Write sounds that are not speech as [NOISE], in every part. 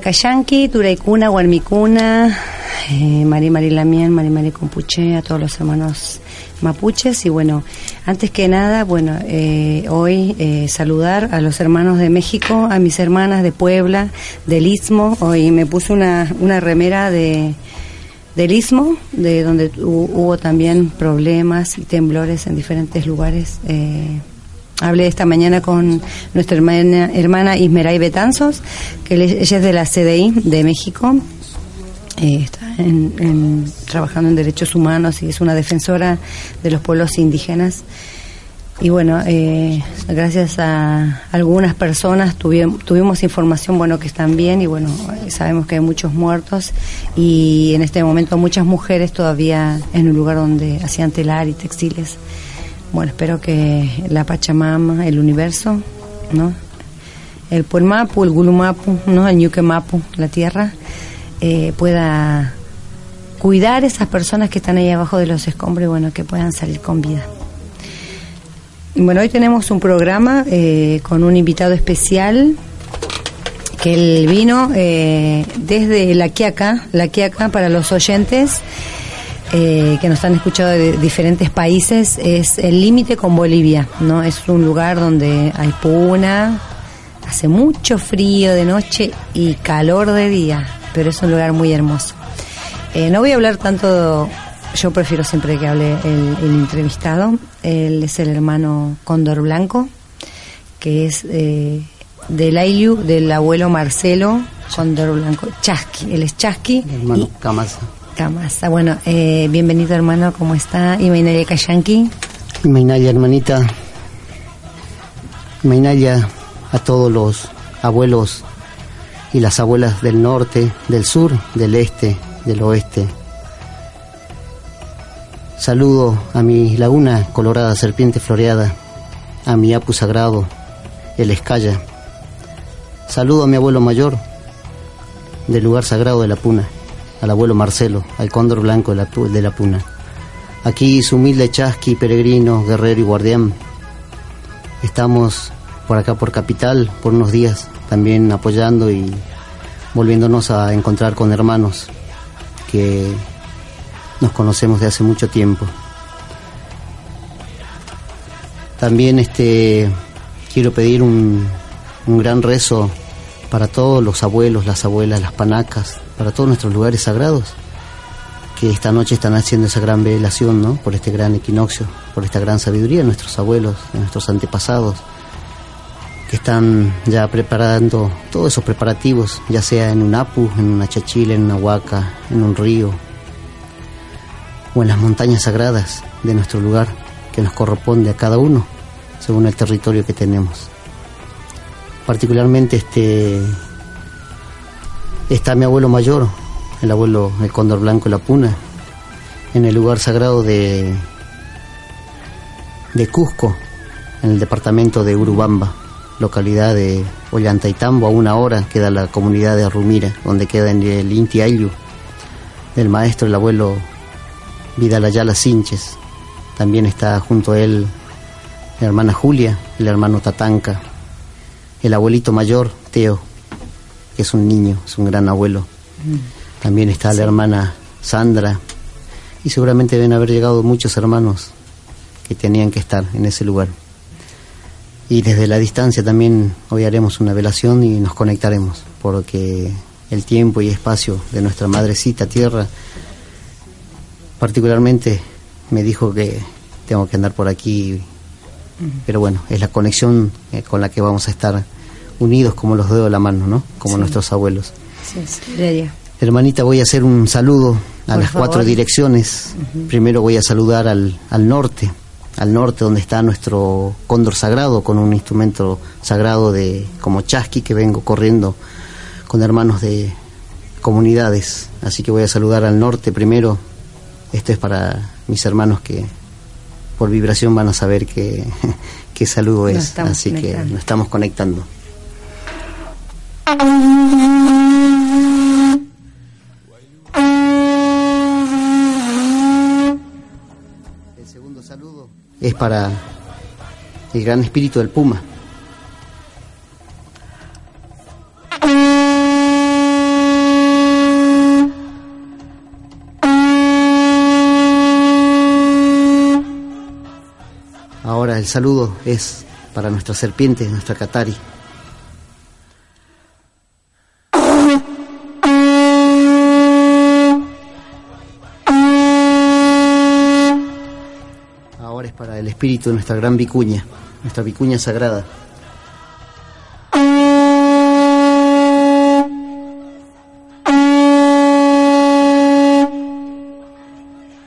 Cayanqui, Turaicuna, Guarmicuna, eh, Mari Mari Lamien, Mari Compuche, a todos los hermanos mapuches. Y bueno, antes que nada, bueno, eh, hoy eh, saludar a los hermanos de México, a mis hermanas de Puebla, del Istmo. Hoy me puse una, una remera de del Istmo, de donde hubo también problemas y temblores en diferentes lugares. Eh, Hablé esta mañana con nuestra hermana, hermana Ismeray Betanzos, que ella es de la CDI de México, eh, está trabajando en derechos humanos y es una defensora de los pueblos indígenas. Y bueno, eh, gracias a algunas personas tuvimos, tuvimos información bueno que están bien y bueno, sabemos que hay muchos muertos y en este momento muchas mujeres todavía en un lugar donde hacían telar y textiles. Bueno, espero que la Pachamama, el universo, ¿no? El Puelmapu, el Gulumapu, ¿no? El Ñuquemapu, la tierra, eh, pueda cuidar esas personas que están ahí abajo de los escombros y bueno, que puedan salir con vida. Bueno, hoy tenemos un programa eh, con un invitado especial que él vino eh, desde La Quiaca, La Quiaca para los oyentes eh, que nos han escuchado de diferentes países, es el límite con Bolivia, ¿no? Es un lugar donde hay puna, hace mucho frío de noche y calor de día, pero es un lugar muy hermoso. Eh, no voy a hablar tanto, yo prefiero siempre que hable el, entrevistado, él es el hermano Cóndor Blanco, que es eh, del Ailiu, del abuelo Marcelo Cóndor Blanco, Chasqui, él es Chasqui. Hermano Camasa Camasa. Bueno, eh, bienvenido hermano, ¿cómo está? Y Mainaya Kayanki. Mainaya, hermanita. Mainaya a todos los abuelos y las abuelas del norte, del sur, del este, del oeste. Saludo a mi laguna colorada, serpiente floreada, a mi apu sagrado, el escaya. Saludo a mi abuelo mayor del lugar sagrado de la Puna, al abuelo Marcelo, al cóndor blanco de la, de la Puna. Aquí su humilde chasqui, peregrino, guerrero y guardián. Estamos por acá por Capital por unos días también apoyando y volviéndonos a encontrar con hermanos que nos conocemos de hace mucho tiempo. También este quiero pedir un, un gran rezo para todos los abuelos, las abuelas, las panacas, para todos nuestros lugares sagrados, que esta noche están haciendo esa gran velación, ¿no? Por este gran equinoccio, por esta gran sabiduría de nuestros abuelos, de nuestros antepasados, que están ya preparando todos esos preparativos, ya sea en un apu, en una chachila, en una huaca, en un río, o en las montañas sagradas de nuestro lugar, que nos corresponde a cada uno, según el territorio que tenemos. Particularmente este está mi abuelo mayor, el abuelo el cóndor blanco la puna, en el lugar sagrado de de Cusco, en el departamento de Urubamba localidad de Ollantaytambo, a una hora queda la comunidad de Arrumira, donde queda en el Inti Ayllu, del maestro, el abuelo Vidal Ayala Sinches. También está junto a él la hermana Julia, el hermano Tatanca, el abuelito mayor, Teo, que es un niño, es un gran abuelo. También está la hermana Sandra, y seguramente deben haber llegado muchos hermanos que tenían que estar en ese lugar. Y desde la distancia también hoy haremos una velación y nos conectaremos, porque el tiempo y espacio de nuestra madrecita tierra particularmente me dijo que tengo que andar por aquí, pero bueno, es la conexión eh, con la que vamos a estar unidos como los dedos de la mano, ¿no? Como nuestros abuelos. Sí, sí, Hermanita, voy a hacer un saludo a las cuatro direcciones. Primero voy a saludar al, al norte, al norte donde está nuestro cóndor sagrado con un instrumento sagrado de como chasqui que vengo corriendo con hermanos de comunidades. Así que voy a saludar al norte primero. Esto es para mis hermanos que por vibración van a saber qué, [LAUGHS] qué saludo es. así que nos estamos conectando es para el gran espíritu del puma. Ahora el saludo es para nuestra serpiente, nuestra Katari. espíritu de nuestra gran vicuña, nuestra vicuña sagrada.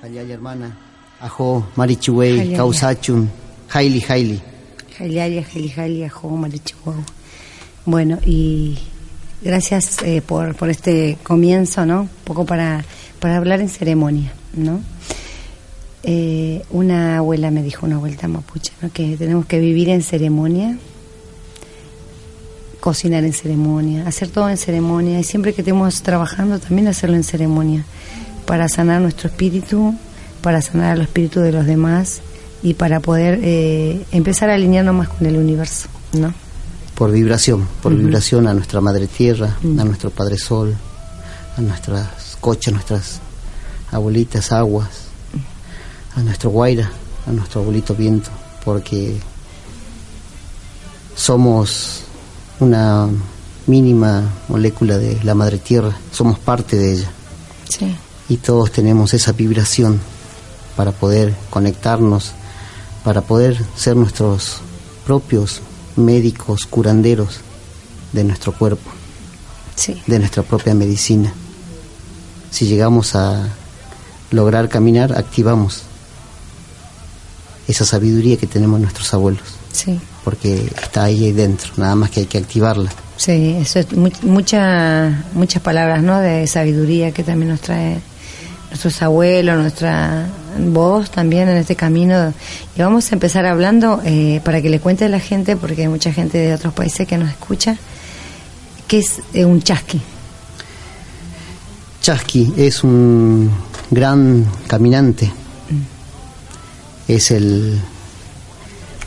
Ayay hermana, ajo, marichuey, causachun, haili. Haili, haili, haili, ajo, marichuey. Bueno, y gracias eh, por, por este comienzo, ¿no? Un poco para, para hablar en ceremonia, ¿no? Eh, una abuela me dijo, una vuelta mapuche, que tenemos que vivir en ceremonia, cocinar en ceremonia, hacer todo en ceremonia y siempre que estemos trabajando también hacerlo en ceremonia, para sanar nuestro espíritu, para sanar el espíritu de los demás y para poder eh, empezar a alinearnos más con el universo, ¿no? Por vibración, por vibración a nuestra Madre Tierra, a nuestro Padre Sol, a nuestras cochas, nuestras abuelitas aguas, a nuestro Guaira, a nuestro abuelito viento, porque somos una mínima molécula de la madre tierra, somos parte de ella. Y todos tenemos esa vibración para poder conectarnos, para poder ser nuestros propios médicos, curanderos de nuestro cuerpo, de nuestra propia medicina. si llegamos a lograr caminar, activamos esa sabiduría que tenemos nuestros abuelos. Sí. Porque está ahí dentro, nada más que hay que activarla. Sí, eso es mucha, muchas palabras, ¿no? De sabiduría que también nos trae nuestros abuelos, nuestra voz también en este camino. Y vamos a empezar hablando eh, para que le cuente a la gente, porque hay mucha gente de otros países que nos escucha, ¿qué es eh, un chasqui? Chasqui es un gran caminante, es el,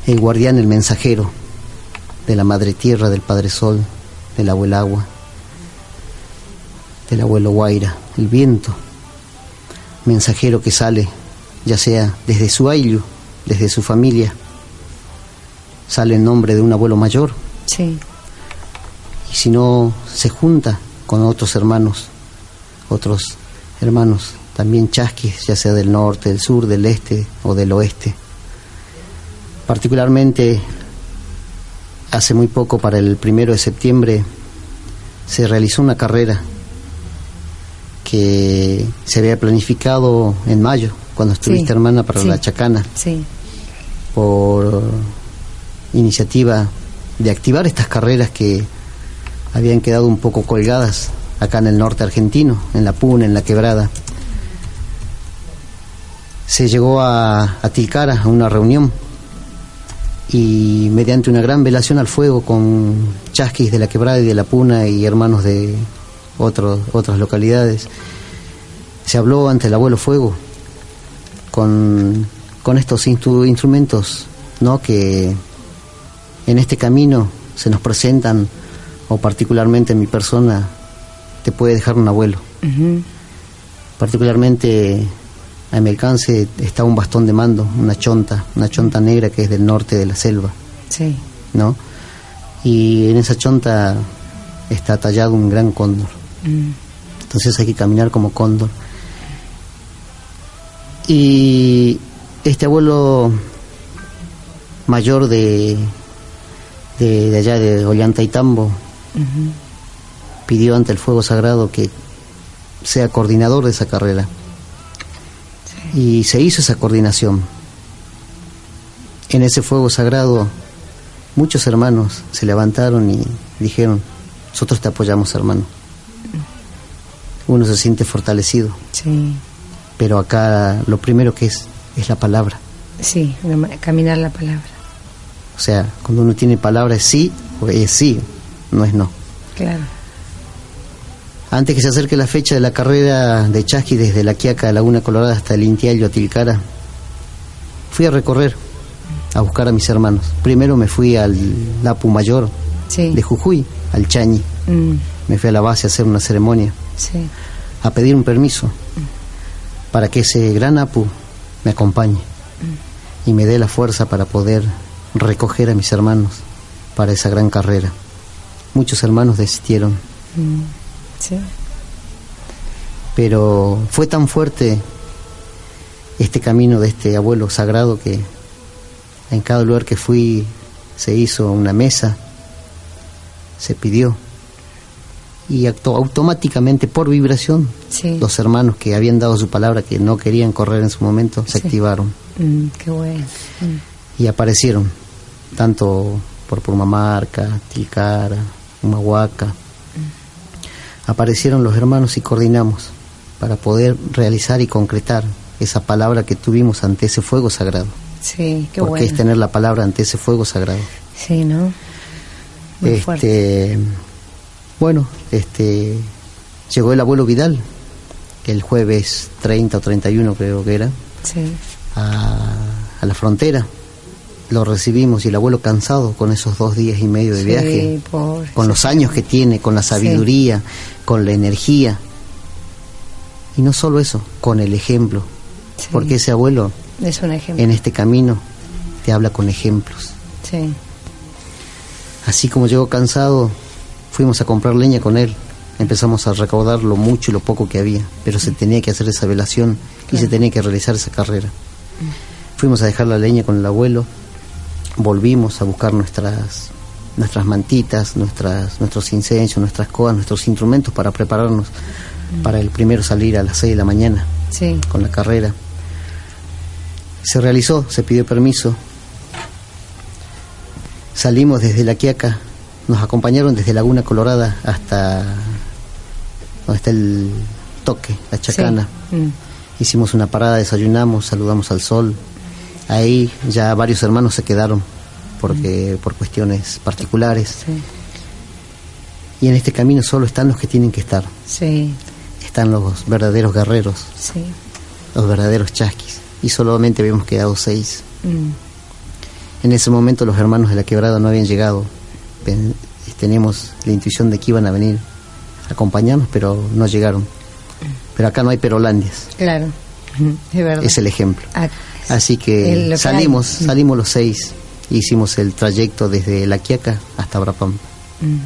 el guardián, el mensajero de la Madre Tierra, del Padre Sol, del Abuelo Agua, del Abuelo Guaira, el viento, mensajero que sale, ya sea desde su ayllu, desde su familia, sale en nombre de un abuelo mayor. Sí. Y si no, se junta con otros hermanos, otros hermanos también chasquis, ya sea del norte, del sur, del este o del oeste. Particularmente hace muy poco, para el primero de septiembre, se realizó una carrera que se había planificado en mayo, cuando estuviste hermana para la Chacana, sí. por iniciativa de activar estas carreras que habían quedado un poco colgadas acá en el norte argentino, en la Puna, en la Quebrada se llegó a, a Tilcara a una reunión y mediante una gran velación al fuego con chasquis de la Quebrada y de la Puna y hermanos de otros, otras localidades, se habló ante el abuelo fuego con, con estos instrumentos ¿no? que en este camino se nos presentan, o particularmente en mi persona, te puede dejar un abuelo. Particularmente a mi alcance está un bastón de mando, una chonta, una chonta negra que es del norte de la selva. Sí. ¿No? Y en esa chonta está tallado un gran cóndor. Mm. Entonces hay que caminar como cóndor. Y este abuelo mayor de, de, allá de Ollanta y Tambo pidió ante el fuego sagrado que sea coordinador de esa carrera y se hizo esa coordinación. En ese fuego sagrado muchos hermanos se levantaron y dijeron, nosotros te apoyamos hermano. Uno se siente fortalecido. Sí. Pero acá lo primero que es es la palabra. Sí, caminar la palabra. O sea, cuando uno tiene palabra es sí o es sí, no es no. Claro. Antes que se acerque la fecha de la carrera de Chasqui desde La Quiaca, Laguna Colorada hasta el Intiallo, Tilcara, fui a recorrer, a buscar a mis hermanos. Primero me fui al Lapu Mayor de Jujuy, al Chañi. Mm. Me fui a la base a hacer una ceremonia, a pedir un permiso para que ese gran Apu me acompañe mm. y me dé la fuerza para poder recoger a mis hermanos para esa gran carrera. Muchos hermanos desistieron. Mm. Sí. Pero fue tan fuerte este camino de este abuelo sagrado que en cada lugar que fui se hizo una mesa, se pidió y actuó automáticamente por vibración. Los hermanos que habían dado su palabra que no querían correr en su momento se activaron. Mm, qué bueno. Mm. y aparecieron tanto por Purmamarca, Tilcara, Humahuaca aparecieron los hermanos y coordinamos para poder realizar y concretar esa palabra que tuvimos ante ese fuego sagrado. Sí, qué Porque es tener la palabra ante ese fuego sagrado. Sí, ¿no? este, bueno, este, llegó el abuelo Vidal, que el jueves 30 o 31 creo que era, sí. a, a la frontera lo recibimos y el abuelo cansado con esos dos días y medio de viaje, con los años que tiene, con la sabiduría, con la energía. Y no solo eso, con el ejemplo. Porque ese abuelo es un ejemplo. en este camino te habla con ejemplos. Sí. Así como llegó cansado, fuimos a comprar leña con él. Empezamos a recaudar lo mucho y lo poco que había, pero se tenía que hacer esa velación y se tenía que realizar esa carrera. Mm. Fuimos a dejar la leña con el abuelo, volvimos a buscar nuestras nuestras mantitas, nuestras, nuestros incensios, nuestras coas, nuestros instrumentos para prepararnos para el primero salir a las 6 de la mañana Sí. con la carrera. Se realizó, se pidió permiso. Salimos desde La Quiaca, nos acompañaron desde Laguna Colorada hasta donde está el toque, la chacana. Sí. Mm. Hicimos una parada, desayunamos, saludamos al sol. Ahí ya varios hermanos se quedaron porque por cuestiones particulares. Sí. Y en este camino solo están los que tienen que estar. Sí. Están los verdaderos guerreros, Sí. los verdaderos chasquis. Y solamente habíamos quedado seis. Mm. En ese momento los hermanos de la quebrada no habían llegado. Pen- Teníamos la intuición de que iban a venir a acompañarnos, pero no llegaron. Pero acá no hay perolandias, Claro. Ujú, [LAUGHS] Es verdad. es el ejemplo. Ah, Así que salimos, salimos los seis. Hicimos el trayecto desde La Quiaca hasta Brapam, mm.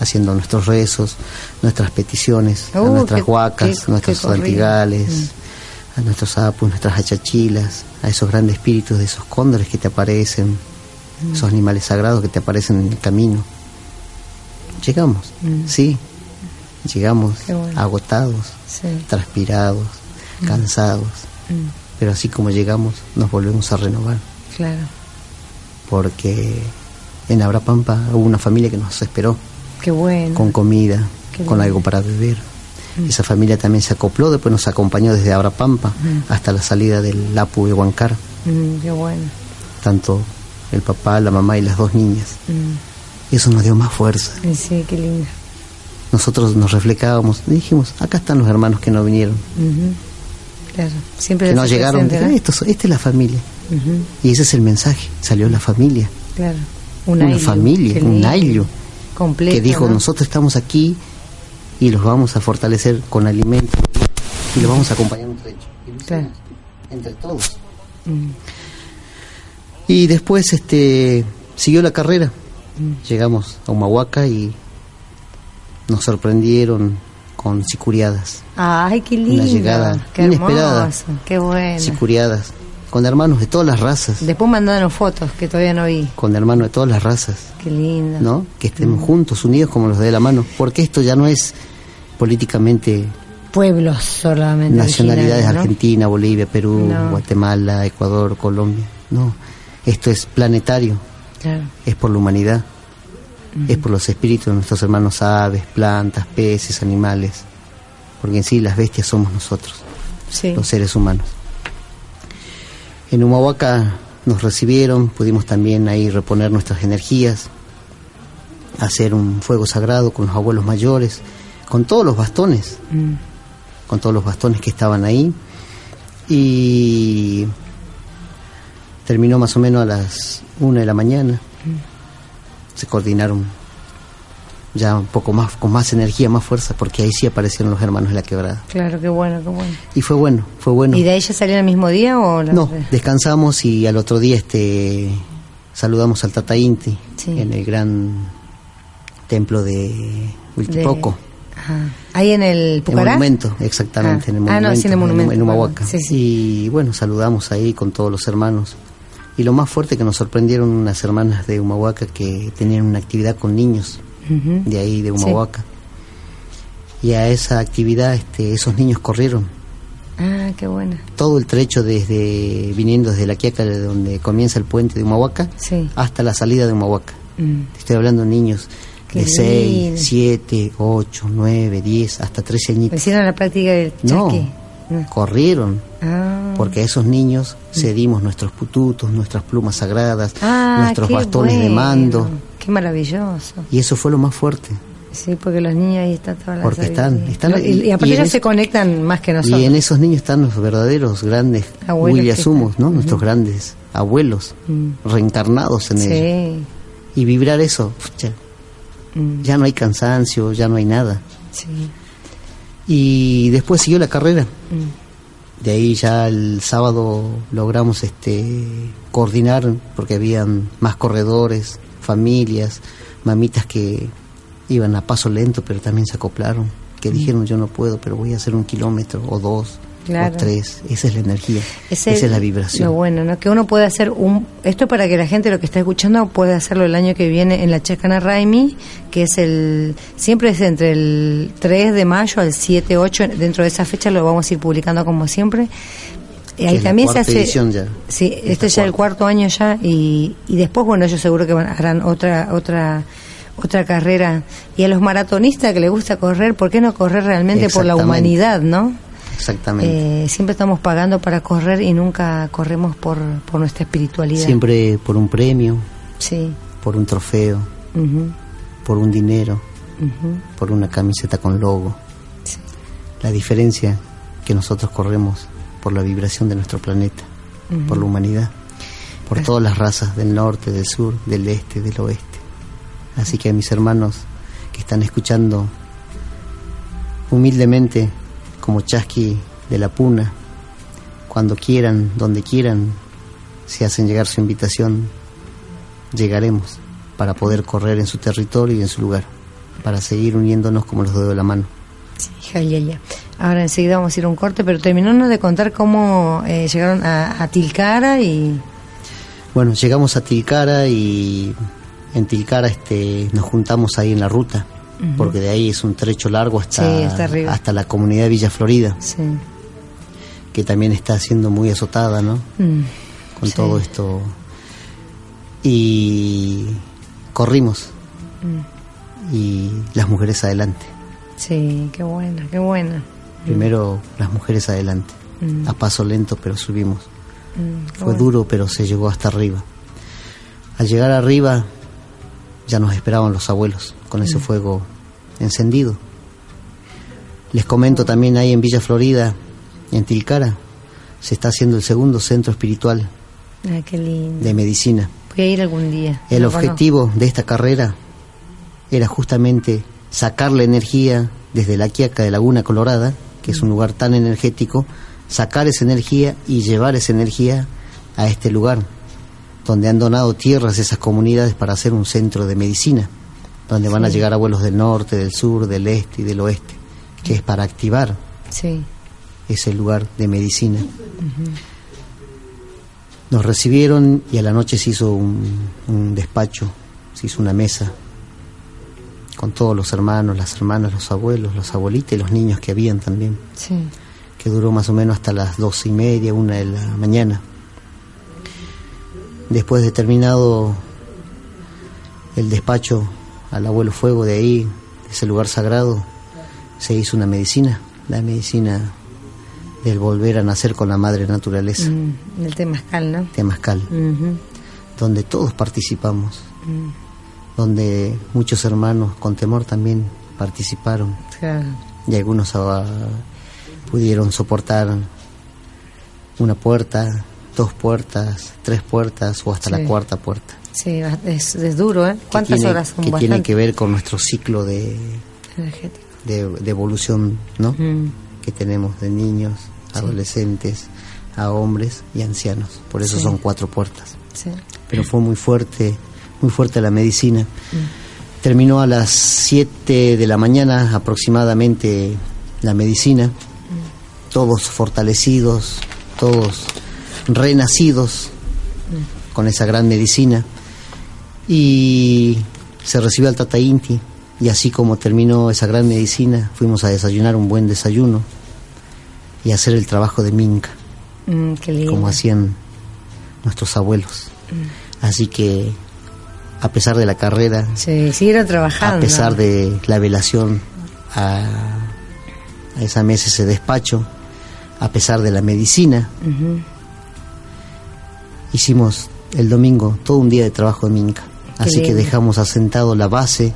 haciendo nuestros rezos, nuestras peticiones, a Uh, nuestras qué- huacas, qué- nuestros qué corrido. antigales, a nuestros sapos, nuestras achachilas, a esos grandes espíritus de esos cóndores que te aparecen, Mm. esos animales sagrados que te aparecen en el camino. Llegamos, sí, llegamos Mm. Qué bueno. agotados, Sí. transpirados, cansados, Mm. Pero así como llegamos nos volvemos a renovar, Claro. porque en Abrapampa hubo una familia que nos esperó Qué bueno. con comida, Qué con algo para beber. Esa familia también se acopló, después nos acompañó desde Abrapampa hasta la salida del Lapu de Huancar, Mm, qué bueno. tanto el papá, la mamá y las dos niñas. Mm. Eso nos dio más fuerza. Y Sí, qué lindo. Nosotros nos reflejábamos dijimos, acá están los hermanos que no vinieron. Claro. Siempre que no hace llegaron. presente, Dije, ¿no? "Esto- esta es la familia. Y ese es el mensaje, salió la familia. Claro. una ayllu, familia, un ayllu, Completo. que dijo, ¿no? nosotros estamos aquí y los vamos a fortalecer con alimentos y los vamos a acompañar. Y lo Claro. Entre todos. Mm. Y después este siguió la carrera. Mm. Llegamos a Humahuaca y nos sorprendieron con sicuriadas. Ay, qué lindo. llegada qué inesperada. hermoso. Qué bueno. Sicuriadas. Con hermanos de todas las razas. Después mandaron fotos que todavía no vi. Con hermanos de todas las razas. Qué lindo. ¿no? Que estemos Mm. juntos, unidos como los de la mano, porque esto ya no es políticamente Pueblos solamente. nacionalidades ¿no? Argentina, Bolivia, Perú, No. Guatemala, Ecuador, Colombia. No, esto es planetario, Claro. es por la humanidad, es por los espíritus de nuestros hermanos aves, plantas, peces, animales, porque en sí las bestias somos nosotros, Sí. los seres humanos. En Humahuaca nos recibieron, pudimos también ahí reponer nuestras energías, hacer un fuego sagrado con los abuelos mayores, con todos los bastones, Mm. con todos los bastones que estaban ahí. Y terminó más o menos a las una de la mañana. Se coordinaron ya un poco más, con más energía, más fuerza, porque ahí sí aparecieron los hermanos de la quebrada. Claro, qué bueno, qué bueno. Y fue bueno, fue bueno. ¿Y de ahí ya salieron el mismo día o No, descansamos y al otro día este saludamos al Tata Inti Sí. en el gran templo de Huiltipoco. Ajá. Ahí en el El monumento, exactamente, Ah. en el Ah, monumento, no, sí, en el monumento, en Humahuaca. Sí, sí. Y bueno, saludamos ahí con todos los hermanos. Y lo más fuerte que nos sorprendieron unas hermanas de Humahuaca que tenían una actividad con niños de ahí, de Sí. Humahuaca. Y a esa actividad este, esos niños corrieron Ah, qué bueno. todo el trecho desde viniendo desde la Quiaca, de donde comienza el puente de Humahuaca, Sí. hasta la salida de Humahuaca. Mm. Estoy hablando de niños Qué de 6, lindo. 7, 8, 9, 10, hasta 13 añitos. Hicieron la práctica del chaque. No. Corrieron, Ah. porque a esos niños cedimos nuestros pututos, nuestras plumas sagradas, Ah, nuestros bastones de mando, Qué maravilloso. y eso fue lo más fuerte. Sí, porque los niños ahí están todas las Porque están- están- y, y aparte y ellos se conectan más que nosotros. Y en esos niños están los verdaderos grandes están. ¿no? Nuestros grandes abuelos Mm. reencarnados en ellos. Sí. Y vibrar eso, pucha, Mm. ya no hay cansancio, ya no hay nada. Sí. Y después siguió la carrera. Mm. De ahí ya el sábado logramos este coordinar porque habían más corredores, familias, mamitas que iban a paso lento pero también se acoplaron, que dijeron yo no puedo pero voy a hacer un kilómetro o dos Claro. o tres. Esa es la energía, Ese esa es la vibración. Lo bueno, ¿no? Que uno puede hacer un... Esto para que la gente lo que está escuchando puede hacerlo el año que viene en la Chacana Raimi, que es el... Siempre es entre el 3 de mayo al 7, 8, dentro de esa fecha lo vamos a ir publicando como siempre. Y ahí es también se hace... edición ya. Sí, este es ya el cuarto año ya y, y después, bueno, yo seguro que van- harán otra... otra otra carrera y a los maratonistas que les gusta correr, ¿por qué no correr realmente por la humanidad, no? Exactamente. Eh, siempre estamos pagando para correr y nunca corremos por, por nuestra espiritualidad. Siempre por un premio, Sí. por un trofeo, por un dinero, por una camiseta con logo. sí. La diferencia que nosotros corremos por la vibración de nuestro planeta, por la humanidad, por todas las razas del norte, del sur, del este, del oeste. Así que a mis hermanos que están escuchando humildemente como Chasqui de la Puna, cuando quieran, donde quieran, si hacen llegar su invitación, llegaremos para poder correr en su territorio y en su lugar, para seguir uniéndonos como los dedos de la mano. Sí, ya, ya. Ahora enseguida vamos a ir a un corte, pero terminónos de contar cómo eh, llegaron a, a Tilcara y... Bueno, llegamos a Tilcara y en Tilcara este, nos juntamos ahí en la ruta, porque de ahí es un trecho largo hasta, Sí, hasta la comunidad de Villa Florida, Sí. que también está siendo muy azotada, ¿no? Mm, Con sí. todo esto. Y corrimos. Mm. Y las mujeres adelante. Sí, qué buena, qué buena. Primero las mujeres adelante. Mm. A paso lento, pero subimos. Fue bueno. duro, pero se llegó hasta arriba. Al llegar arriba, ya nos esperaban los abuelos con ese fuego encendido. Les comento también ahí en Villa Florida, en Tilcara, se está haciendo el segundo centro espiritual Ah, qué lindo. de medicina. Voy a ir algún día. El objetivo de esta carrera era justamente sacar la energía desde la Quiaca de Laguna Colorada, que es un lugar tan energético, sacar esa energía y llevar esa energía a este lugar, donde han donado tierras esas comunidades para hacer un centro de medicina, donde van a llegar abuelos del norte, del sur, del este y del oeste, que es para activar. Sí. ese lugar de medicina. Nos recibieron y a la noche se hizo un, un despacho, se hizo una mesa con todos los hermanos, las hermanas, los abuelos, los abuelitas y los niños que habían también, Sí. que duró más o menos hasta las doce y media, una de la mañana. Después de terminado el despacho al abuelo fuego de ahí, de ese lugar sagrado, se hizo una medicina, la medicina del volver a nacer con la madre naturaleza, Mm, el temazcal, ¿no? Temascal, Ujú, donde todos participamos, mm, donde muchos hermanos con temor también participaron. Claro. y algunos ah, pudieron soportar una puerta, dos puertas, tres puertas o hasta Sí. la cuarta puerta. Sí, es, es duro, ¿eh? ¿Cuántas tiene, horas son? que tiene que ver con nuestro ciclo de, energético. de, de evolución, ¿no? Mm, Que tenemos de niños, adolescentes, a hombres y ancianos. Por eso Sí. son cuatro puertas. sí. Pero fue muy fuerte, muy fuerte la medicina. Mm. Terminó a las 7 de la mañana aproximadamente la medicina. Mm. Todos fortalecidos, todos renacidos Mm. con esa gran medicina. Y se recibió al Tata Inti. Y así como terminó esa gran medicina, fuimos a desayunar un buen desayuno y a hacer el trabajo de Minca, Mm, como hacían nuestros abuelos. Así que, a pesar de la carrera, Sí, siguieron trabajando. a pesar de la velación a, a esa mesa, ese despacho, a pesar de la medicina, hicimos el domingo todo un día de trabajo de Minca. Así que dejamos asentado la base,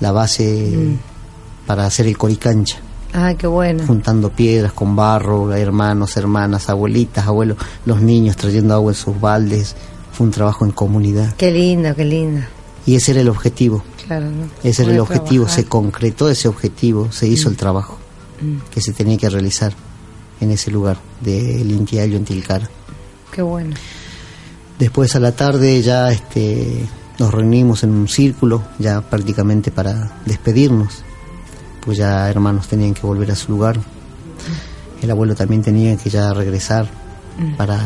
la base Mm. para hacer el coricancha, Ah, qué bueno. juntando piedras con barro, hermanos, hermanas, abuelitas, abuelos, los niños trayendo agua en sus baldes. Fue un trabajo en comunidad. Qué lindo, qué lindo. Y ese era el objetivo. Claro, ¿no? Ese era el objetivo, trabajar. se concretó ese objetivo, se hizo el trabajo Mm, que se tenía que realizar en ese lugar del Intiayo en Tilcara. qué bueno. Después a la tarde ya este, nos reunimos en un círculo, ya prácticamente para despedirnos, pues ya hermanos tenían que volver a su lugar. el abuelo también tenía que ya regresar Mm. para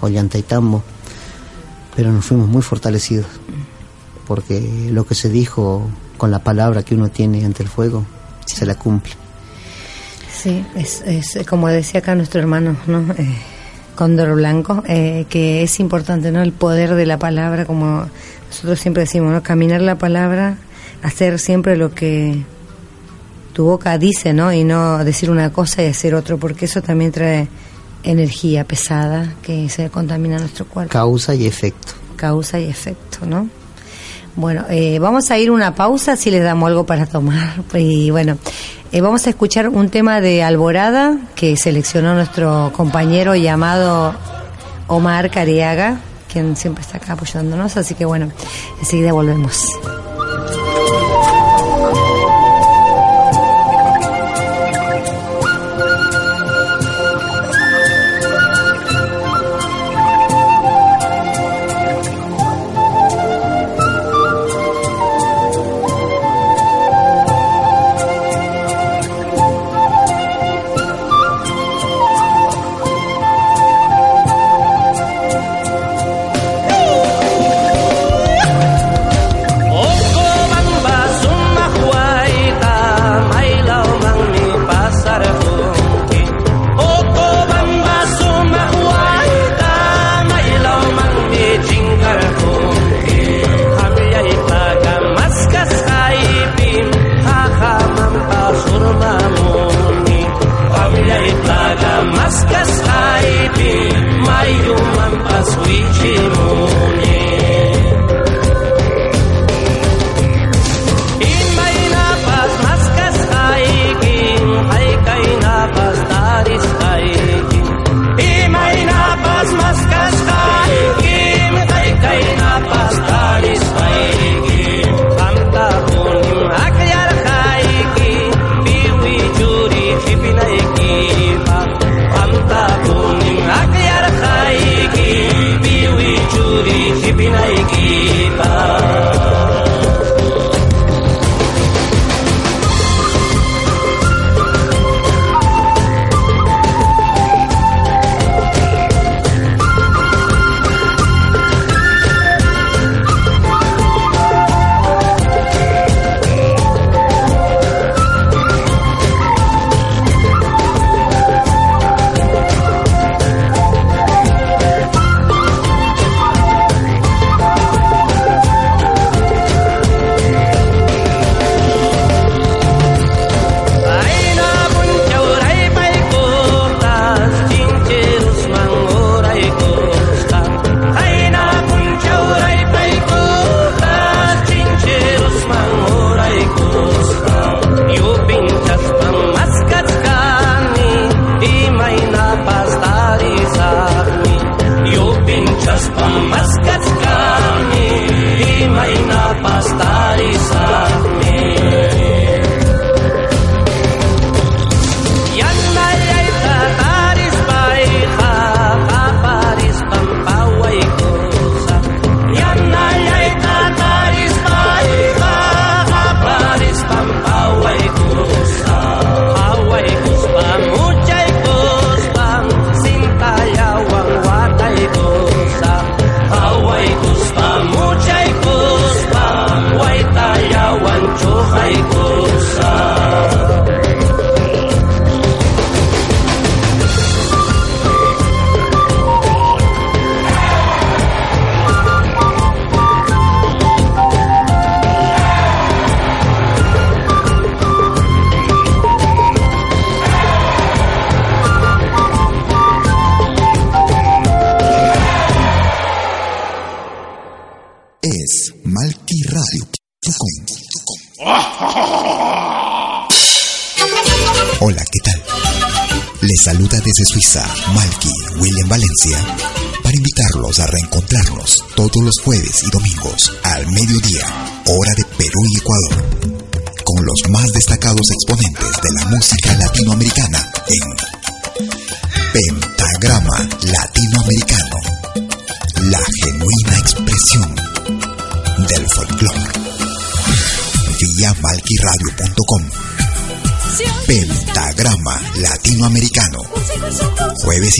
Ollantaytambo, pero nos fuimos muy fortalecidos, porque lo que se dijo con la palabra que uno tiene ante el fuego, se la cumple. Sí, es, es como decía acá nuestro hermano, ¿no? Eh, Cóndor Blanco, eh, que es importante, ¿no? El poder de la palabra, como nosotros siempre decimos, ¿no? Caminar la palabra, hacer siempre lo que tu boca dice, ¿no? Y no decir una cosa y hacer otro, porque eso también trae energía pesada que se contamina nuestro cuerpo. Causa y efecto. Causa y efecto, ¿no? Bueno, eh, vamos a ir una pausa si les damos algo para tomar. [LAUGHS] Y bueno, eh, vamos a escuchar un tema de Alborada que seleccionó nuestro compañero llamado Omar Cariaga, quien siempre está acá apoyándonos. Así que bueno, enseguida volvemos.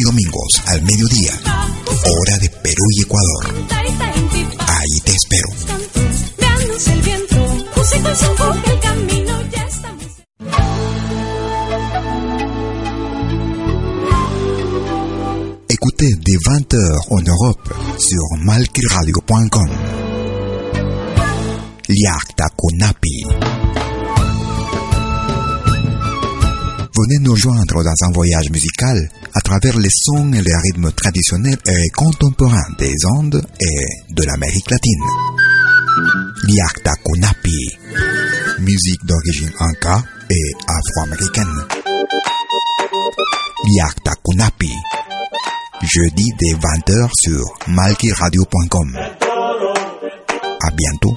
Y domingos al mediodía. Hora de Perú y Ecuador. Ahí te espero. Écoutez des 20h en Europe sur malkiradio.com. Liakta Venez nous joindre dans un voyage musical à travers les sons et les rythmes traditionnels et contemporains des Andes et de l'Amérique latine. Liakta Kunapi. Musique d'origine inca et afro-américaine. Liakta Kunapi. Jeudi dès 20h sur malkiradio.com. À bientôt.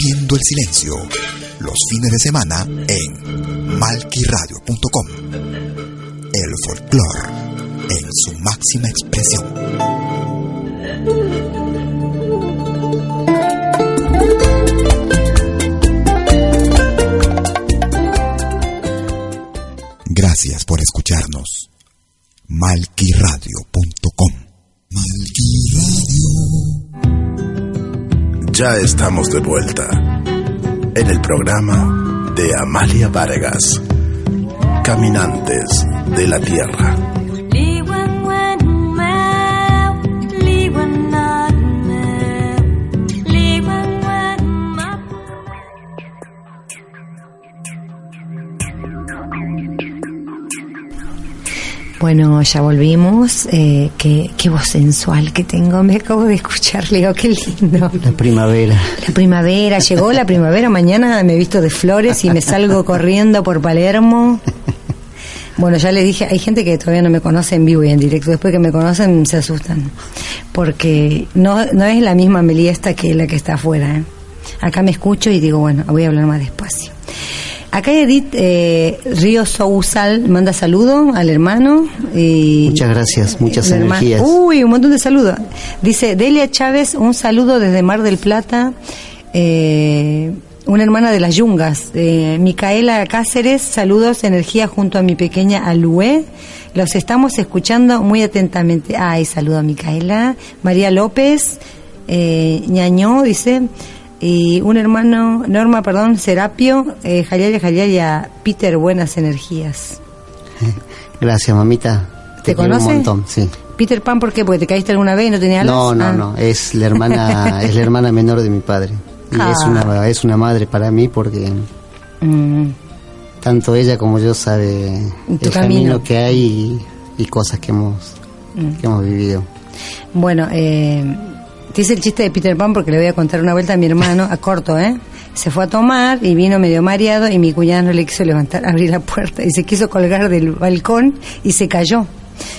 el Silencio. Los fines de semana en malquiradio.com. El folclore en su máxima expresión. Gracias por escucharnos. malquiradio.com. Malquiradio. Ya estamos de vuelta en el programa de Amalia Vargas, Caminantes de la Tierra. Bueno, ya volvimos. Eh, qué, qué voz sensual que tengo. [LAUGHS] Me acabo de escuchar, Leo, qué lindo. La primavera. La primavera, llegó la primavera. Mañana me he visto de flores y me salgo corriendo por Palermo. Bueno, ya le dije, hay gente que todavía no me conoce en vivo y en directo. Después que me conocen se asustan. Porque no, no es la misma Meliesta que la que está afuera. ¿eh? Acá me escucho y digo, bueno, voy a hablar más despacio. Acá Edith eh, Río Sousal manda saludo al hermano. Y Muchas gracias, muchas energías. Uy, un montón de saludos. Dice Delia Chávez, un saludo desde Mar del Plata. Eh, una hermana de las Yungas. Eh, Micaela Cáceres, saludos, energía junto a mi pequeña Alué. Los estamos escuchando muy atentamente. Ay, saludo a Micaela. María López, eh, Ñañó, dice. Y un hermano, Norma, perdón, Serapio, eh, Jalialia, Peter, buenas energías. [LAUGHS] Gracias, mamita. ¿Te conoce? un montón, sí. Peter Pan, ¿por qué? ¿Porque te caíste alguna vez y no tenías? No, no, Ah. no, es la hermana, [LAUGHS] es la hermana menor de mi padre. Y es Ah. una es una madre para mí porque Mm. tanto ella como yo sabe el camino. camino. que hay y, y cosas que hemos Mm. que hemos vivido. Bueno, eh, te hice el chiste de Peter Pan porque le voy a contar una vuelta a mi hermano, a corto, ¿eh? Se fue a tomar y vino medio mareado y mi cuñada no le quiso levantar, abrir la puerta y se quiso colgar del balcón y se cayó.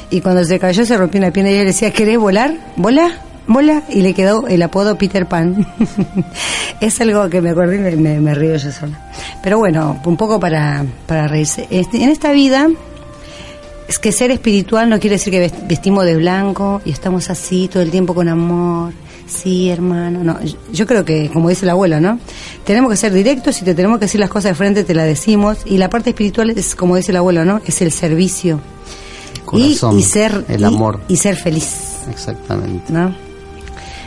Y cuando se cayó se rompió una pierna y ella le decía, ¿querés volar? ¿Vola? ¿Vola? Y le quedó el apodo Peter Pan. [LAUGHS] es algo que me acordé y me, me- río yo sola. Pero bueno, un poco para, para reírse. Este, en esta vida es que ser espiritual no quiere decir que vest- vestimos de blanco y estamos así todo el tiempo con amor. Sí, hermano. No, yo- yo creo que, como dice el abuelo, ¿no? Tenemos que ser directos y te tenemos que decir las cosas de frente, te las decimos. Y la parte espiritual es, como dice el abuelo, ¿no? Es el servicio. Y, Corazón, y ser el y- amor. y ser feliz. Exactamente. ¿no?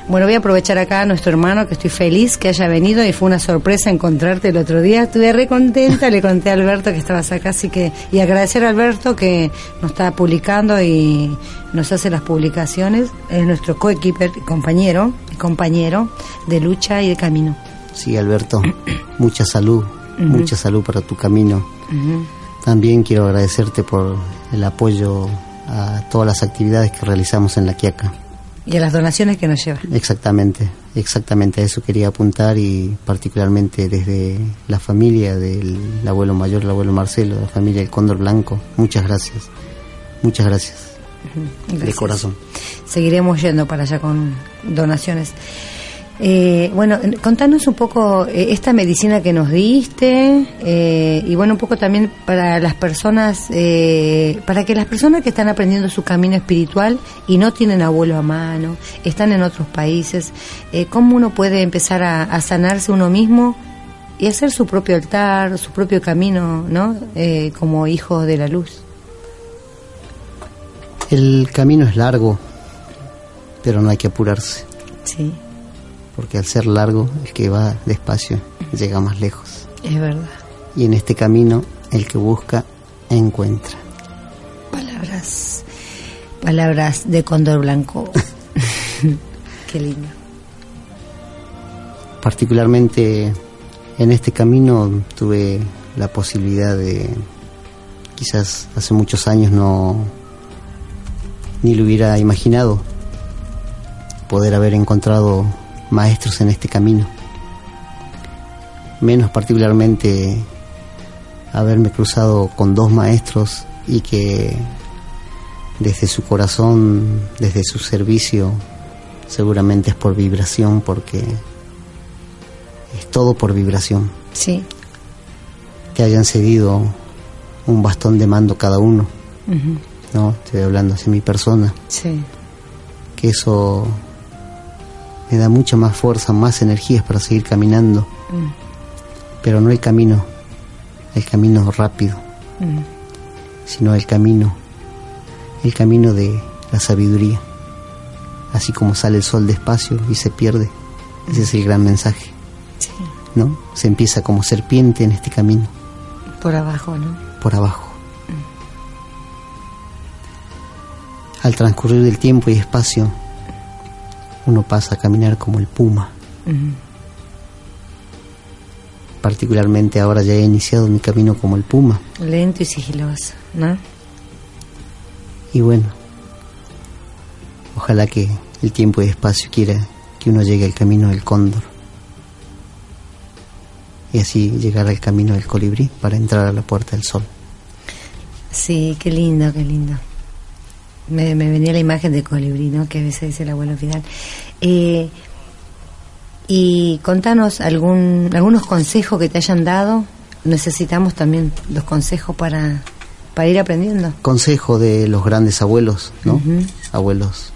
Bueno, voy a aprovechar acá a nuestro hermano, que estoy feliz que haya venido y fue una sorpresa encontrarte el otro día. Estuve re contenta, le conté a Alberto que estabas acá, así que, y agradecer a Alberto que nos está publicando y nos hace las publicaciones. Es nuestro coequiper, compañero, compañero de lucha y de camino. Sí, Alberto. [CLEARS THROAT] mucha salud, mucha salud para tu camino. También quiero agradecerte por el apoyo a todas las actividades que realizamos en la Quiaca. Y a las donaciones que nos lleva. Exactamente, exactamente a eso quería apuntar y particularmente desde la familia del abuelo mayor, el abuelo Marcelo, la familia del Cóndor Blanco. Muchas gracias, muchas gracias. De corazón. Seguiremos yendo para allá con donaciones. Eh, bueno, contanos un poco eh, esta medicina que nos diste eh, y bueno, un poco también para las personas, eh, para que las personas que están aprendiendo su camino espiritual y no tienen abuelo a mano, están en otros países, ¿cómo uno puede empezar a, a sanarse uno mismo y hacer su propio altar, su propio camino, ¿no? Eh, como hijo de la luz. El camino es largo, pero no hay que apurarse, Sí, porque al ser largo, el que va despacio llega más lejos. es verdad. Y en este camino, el que busca, encuentra. Palabras, palabras de Cóndor Blanco. [LAUGHS] Qué lindo. Particularmente en este camino tuve la posibilidad de, quizás hace muchos años no, ni lo hubiera imaginado, poder haber encontrado maestros en este camino. Menos particularmente haberme cruzado con dos maestros y que desde su corazón, desde su servicio, seguramente es por vibración, porque es todo por vibración. Sí. Que hayan cedido un bastón de mando cada uno, ¿no? Estoy hablando hacia mi persona, Sí. que eso me da mucha más fuerza, más energías para seguir caminando, mm, pero no el camino, el camino rápido, mm, sino el camino, el camino de la sabiduría. Así como sale el sol despacio y se pierde, ese es el gran mensaje, Sí. ¿no? Se empieza como serpiente en este camino, Por abajo, ¿no? por abajo. Al transcurrir del tiempo y espacio, uno pasa a caminar como el puma. Particularmente ahora ya he iniciado mi camino como el puma. Lento y sigiloso, ¿no? Y bueno, ojalá que el tiempo y espacio quiera que uno llegue al camino del cóndor. Y así llegar al camino del colibrí para entrar a la puerta del sol. Sí, qué lindo, qué lindo. Me, me venía la imagen de colibrí, ¿no? Que a veces dice el abuelo Fidal. Eh, y contanos algún, algunos consejos que te hayan dado. Necesitamos también los consejos para, para ir aprendiendo. Consejo de los grandes abuelos, ¿no? Abuelos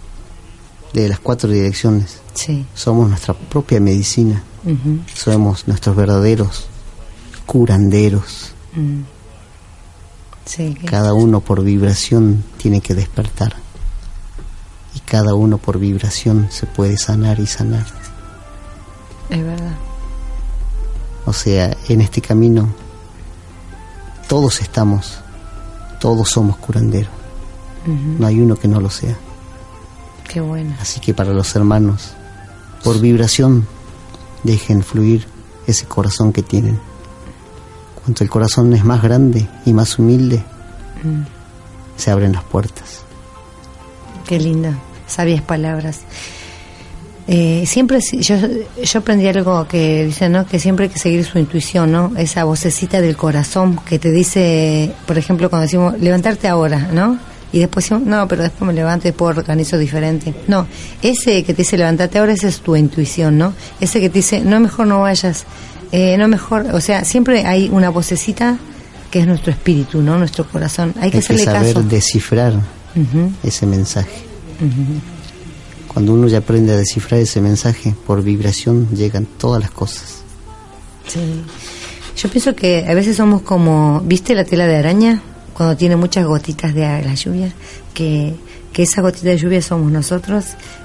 de las cuatro direcciones. Sí. Somos nuestra propia medicina. Somos nuestros verdaderos curanderos. mm. Sí, Cada uno por vibración tiene que despertar. Y cada uno por vibración se puede sanar y sanar. es verdad. O sea, en este camino todos estamos, todos somos curanderos. No hay uno que no lo sea. Qué bueno. Así que para los hermanos, por vibración, dejen fluir ese corazón que tienen. Cuanto el corazón es más grande y más humilde, Mm. se abren las puertas. Qué linda, sabias palabras. Eh, siempre, si- yo, yo aprendí algo que dice, ¿no? Que siempre hay que seguir su intuición, ¿no? Esa vocecita del corazón que te dice, por ejemplo, cuando decimos, levantarte ahora, ¿no? Y después decimos, no, pero después me levanto y después organizo diferente. No, ese que te dice, levantarte ahora, esa es tu intuición, ¿no? Ese que te dice, no, mejor no vayas, eh, no, mejor, o sea, siempre hay una vocecita que es nuestro espíritu, ¿no? Nuestro corazón. Hay que Hay que saber caso. descifrar ese mensaje. Cuando uno ya aprende a descifrar ese mensaje, por vibración llegan todas las cosas. Sí. Yo pienso que a veces somos como, ¿viste la tela de araña? Cuando tiene muchas gotitas de la lluvia, que, que esa gotita de lluvia somos nosotros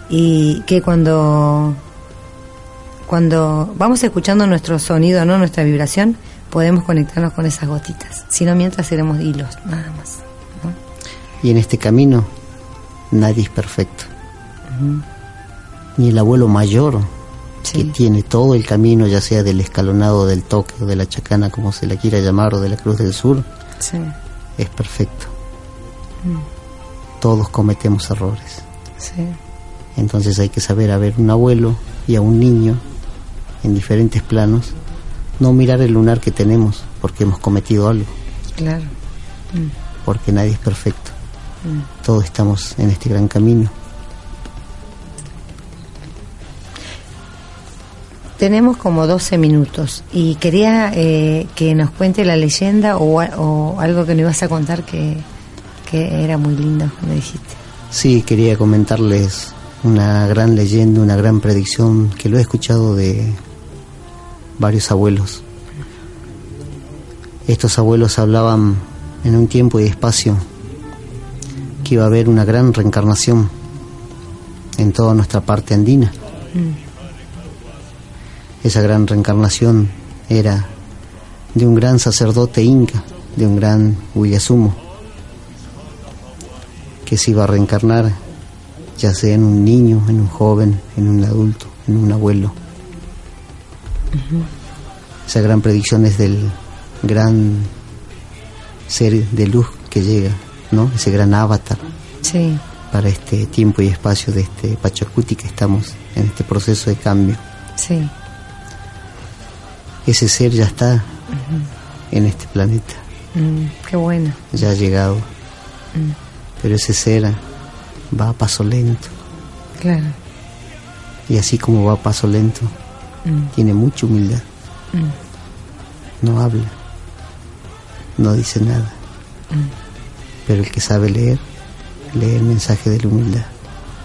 y que cuando cuando vamos escuchando nuestro sonido, no nuestra vibración, podemos conectarnos con esas gotitas. Si no, mientras seremos hilos, nada más. ¿no? Y en este camino nadie es perfecto. Ni el abuelo mayor, que tiene todo el camino, ya sea del escalonado del toque o de la chacana, como se la quiera llamar, o de la Cruz del Sur, Sí. es perfecto. todos cometemos errores. Sí. Entonces hay que saber a ver un abuelo y a un niño en diferentes planos, no mirar el lunar que tenemos porque hemos cometido algo, Claro. porque nadie es perfecto. Todos estamos en este gran camino. Tenemos como 12 minutos y quería eh, que nos cuente la leyenda o, o algo que nos ibas a contar que, que era muy lindo, me dijiste. Sí, quería comentarles una gran leyenda, una gran predicción que lo he escuchado de varios abuelos. Estos abuelos hablaban en un tiempo y espacio que iba a haber una gran reencarnación en toda nuestra parte andina. Esa gran reencarnación era de un gran sacerdote inca, de un gran Huillasumo, que se iba a reencarnar ya sea en un niño, en un joven, en un adulto, en un abuelo. Esa gran predicción es del gran ser de luz que llega, ¿no? Ese gran avatar. Sí, para este tiempo y espacio de este Pachacuti que estamos en este proceso de cambio. sí, Ese ser ya está en este planeta, Mm, qué bueno. ya ha llegado, pero ese ser va a paso lento. Claro. y así como va a paso lento, tiene mucha humildad. No habla, no dice nada, pero el que sabe leer, lee el mensaje de la humildad,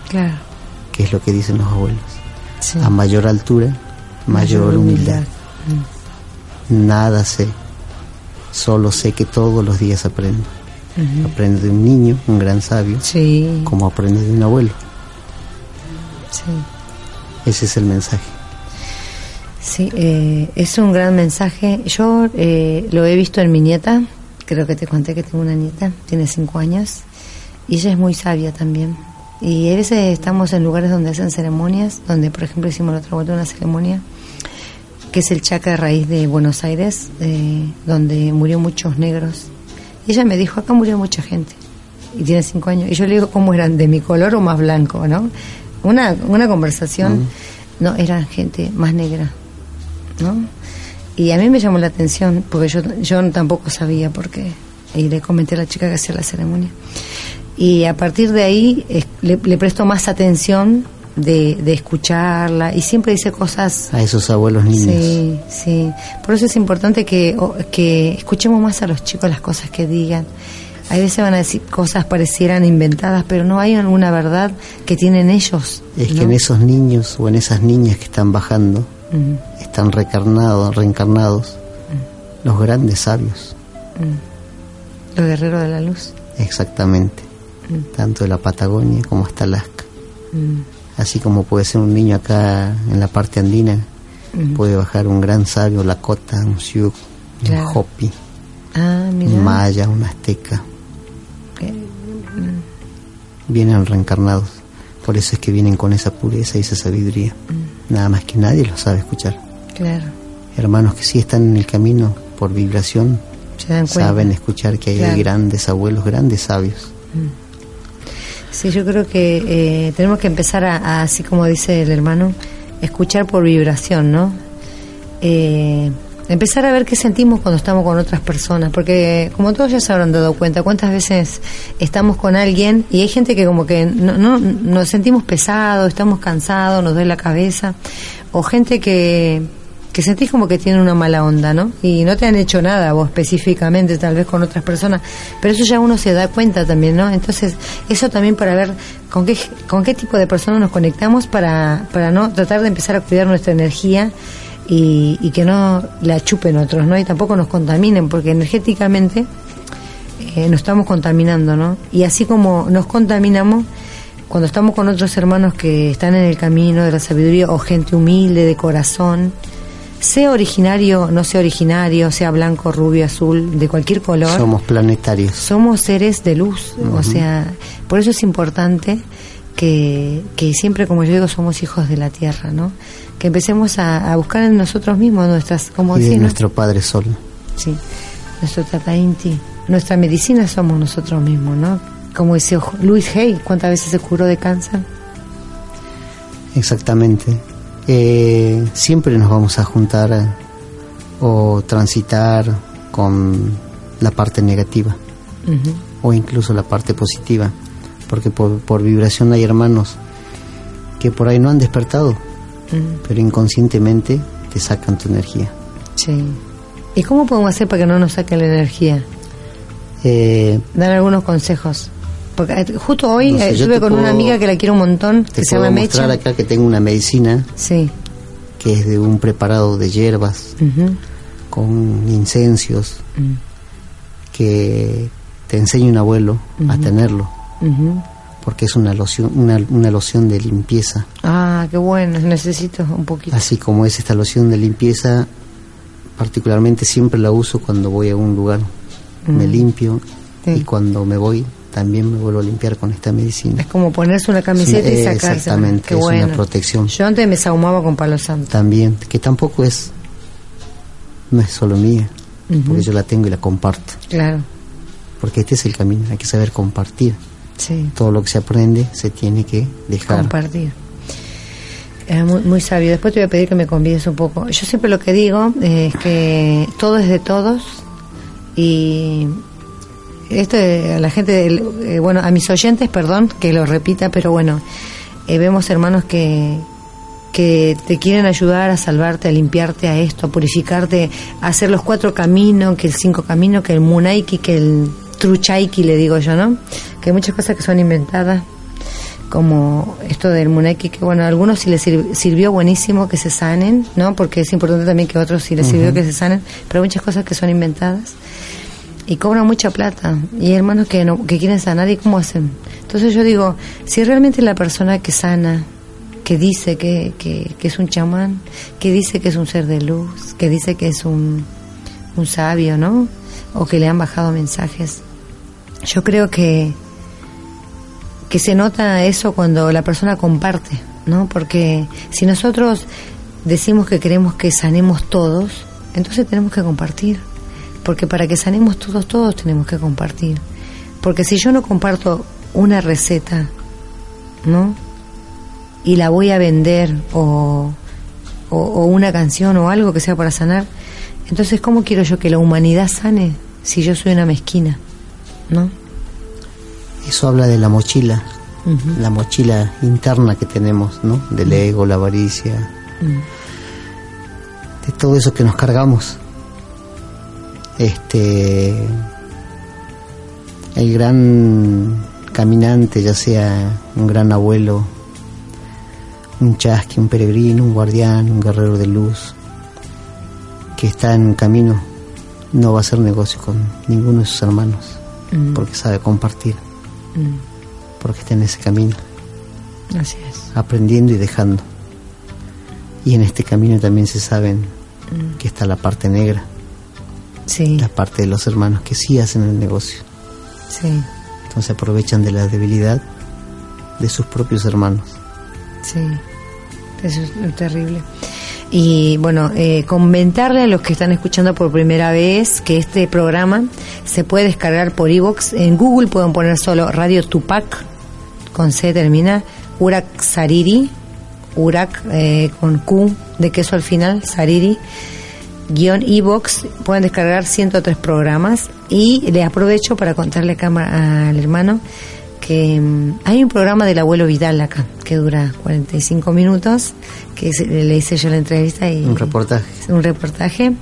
Claro. que es lo que dicen los abuelos. Sí. A mayor altura, mayor, humildad. Nada sé, solo sé que todos los días aprendo. Aprendo de un niño, un gran sabio, Sí, como aprendo de un abuelo. sí. Ese es el mensaje. Sí, eh, es un gran mensaje. Yo eh, lo he visto en mi nieta, creo que te conté que tengo una nieta, tiene cinco años, y ella es muy sabia también. Y a veces estamos en lugares donde hacen ceremonias, donde por ejemplo hicimos la otra vuelta una ceremonia, que es el chakra de raíz de Buenos Aires, eh, donde murió muchos negros. Y ella me dijo, acá murió mucha gente, y tiene cinco años. Y yo le digo, ¿cómo eran? ¿De mi color o más blanco? ¿no? Una, una conversación, no, eran gente más negra. ¿No? Y a mí me llamó la atención, porque yo, yo tampoco sabía por qué. Y le comenté a la chica que hacía la ceremonia. Y a partir de ahí es- le, le presto más atención de, de escucharla. Y siempre dice cosas... A esos abuelos niños. Sí, sí. Por eso es importante que, que escuchemos más a los chicos las cosas que digan. A veces van a decir cosas parecieran inventadas, pero no hay alguna verdad que tienen ellos. Es ¿no? que en esos niños o en esas niñas que están bajando, Mm, están reencarnados, reencarnados los grandes sabios, Los guerreros de la luz. exactamente, tanto de la Patagonia como hasta Alaska. Mm, Así como puede ser un niño acá en la parte andina, mm. puede bajar un gran sabio, Lakota, un Sioux, Claro. un Hopi, Ah, un Maya, un Azteca. Eh, Vienen reencarnados. Por eso es que vienen con esa pureza y esa sabiduría. Nada más que nadie lo sabe escuchar. Claro. Hermanos que sí están en el camino por vibración, saben escuchar que hay Claro. grandes abuelos, grandes sabios. Sí, yo creo que eh, tenemos que empezar a, a, así como dice el hermano, escuchar por vibración, ¿no? Eh, empezar a ver qué sentimos cuando estamos con otras personas, porque como todos ya se habrán dado cuenta, cuántas veces estamos con alguien y hay gente que como que no, no nos sentimos pesados, estamos cansados, nos duele la cabeza, o gente que que sentís como que tienen una mala onda, ¿no? Y no te han hecho nada vos específicamente, tal vez con otras personas, pero eso ya uno se da cuenta también, ¿no? Entonces, eso también para ver con qué, con qué tipo de personas nos conectamos para, para no tratar de empezar a cuidar nuestra energía y, y que no la chupen otros, ¿no? Y tampoco nos contaminen, porque energéticamente eh, nos estamos contaminando, ¿no? Y así como nos contaminamos, cuando estamos con otros hermanos que están en el camino de la sabiduría o gente humilde, de corazón, sea originario, no sea originario, sea blanco, rubio, azul, de cualquier color, Somos planetarios. somos seres de luz. O sea, por eso es importante que, que siempre, como yo digo, somos hijos de la tierra, ¿no? Que empecemos a, a buscar en nosotros mismos nuestras, como nuestro Padre Sol. Sí, nuestro Tata Inti. Nuestra medicina somos nosotros mismos, ¿no? como dice Luis Hay, ¿cuántas veces se curó de cáncer? Exactamente. Eh, siempre nos vamos a juntar o transitar con la parte negativa o incluso la parte positiva, porque por, por, vibración hay hermanos que por ahí no han despertado, pero inconscientemente te sacan tu energía. Sí. ¿Y cómo podemos hacer para que no nos saquen la energía? Eh, Dar algunos consejos. Porque eh, justo hoy No sé, yo estuve con una amiga que la quiero un montón, te que se llama mostrar Mecha. acá que tengo una medicina Sí. que es de un preparado de hierbas con incensios Mm. que te enseña un abuelo a tenerlo. Porque es una loción una, una loción de limpieza Ah, qué bueno, necesito un poquito. así como es esta loción de limpieza particularmente siempre la uso cuando voy a un lugar me Mm. limpio Sí. y cuando me voy también me vuelvo a limpiar con esta medicina Es como ponerse una camiseta y Eh, sacarse. exactamente, Qué es una protección. Yo antes me sahumaba con palo santo. también que tampoco es no es solo mía porque yo la tengo y la comparto Claro, porque este es el camino hay que saber compartir sí. todo lo que se aprende se tiene que dejar Compartir. Es muy, muy sabio. Después te voy a pedir que me convides un poco. Yo siempre lo que digo eh, es que todo es de todos y esto eh, a la gente, eh, bueno, a mis oyentes, perdón que lo repita, pero bueno, eh, vemos hermanos que que te quieren ayudar a salvarte, a limpiarte, a esto, a purificarte, a hacer los cuatro caminos, que el cinco caminos, que el munaiki, que el truchaiki, le digo yo, ¿no? Que hay muchas cosas que son inventadas, como esto del munaiki, que bueno, a algunos sí les sir- sirvió buenísimo que se sanen, ¿no? Porque es importante también que a otros sí les sirvió que se sanen, pero hay muchas cosas que son inventadas. Y cobran mucha plata. Y hay hermanos que no que quieren sanar y cómo hacen entonces yo digo si realmente la persona que sana que dice que, que, que es un chamán que dice que es un ser de luz que dice que es un, un sabio no o que le han bajado mensajes yo creo que que se nota eso cuando la persona comparte no porque si nosotros decimos que queremos que sanemos todos entonces tenemos que compartir porque para que sanemos todos, todos tenemos que compartir. Porque si yo no comparto una receta, ¿no? Y la voy a vender o, o, o una canción o algo que sea para sanar, entonces ¿cómo quiero yo que la humanidad sane si yo soy una mezquina? ¿No? eso habla de la mochila la mochila interna que tenemos no del ego la avaricia. De todo eso que nos cargamos. Este el gran caminante ya sea un gran abuelo un chasqui un peregrino un guardián un guerrero de luz que está en camino no va a hacer negocio con ninguno de sus hermanos Mm. porque sabe compartir Mm. porque está en ese camino Así es. aprendiendo y dejando. Y en este camino también se saben que está la parte negra, Sí, la parte de los hermanos que sí hacen el negocio. sí, Entonces aprovechan de la debilidad de sus propios hermanos. sí. Eso es terrible. Y bueno, eh, comentarle a los que están escuchando por primera vez que este programa se puede descargar por iVoox. En Google pueden poner solo Radio Tupac, con C termina, Urak Sariri, Urak eh, con Q de queso al final, Sariri, guion iVoox, pueden descargar 103 programas y le aprovecho para contarle acá ma- al hermano que mm, hay un programa del abuelo Vidal acá que dura 45 minutos que le hice yo la entrevista y Un reportaje. un reportaje.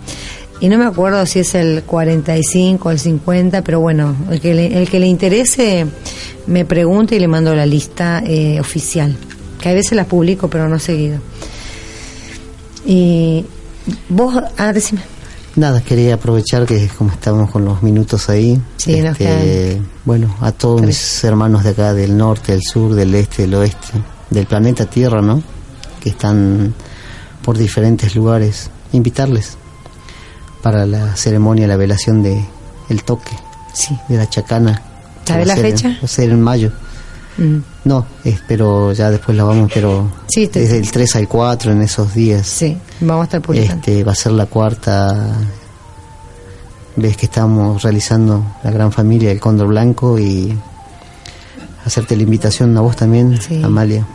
Y no me acuerdo si es el 45 o el 50 pero bueno el que le, el que le interese me pregunta y le mando la lista eh, oficial que a veces la publico pero no seguido. Y vos ah decime Nada, quería aprovechar que como estamos con los minutos ahí, Sí, quedan bueno, a todos mis hermanos de acá, del norte, del sur, del este, del oeste, del planeta Tierra, ¿no? Que están por diferentes lugares, invitarles para la ceremonia, la velación de el toque sí de la chacana. ¿Sabe la fecha? va a ser en mayo. Mm, No, es, pero ya después la vamos, pero Sí, desde el 3 al 4 en esos días. sí vamos a estar publicando Este, va a ser la cuarta vez que estamos realizando la gran familia del Cóndor Blanco y hacerte la invitación a vos también, Sí. Amalia,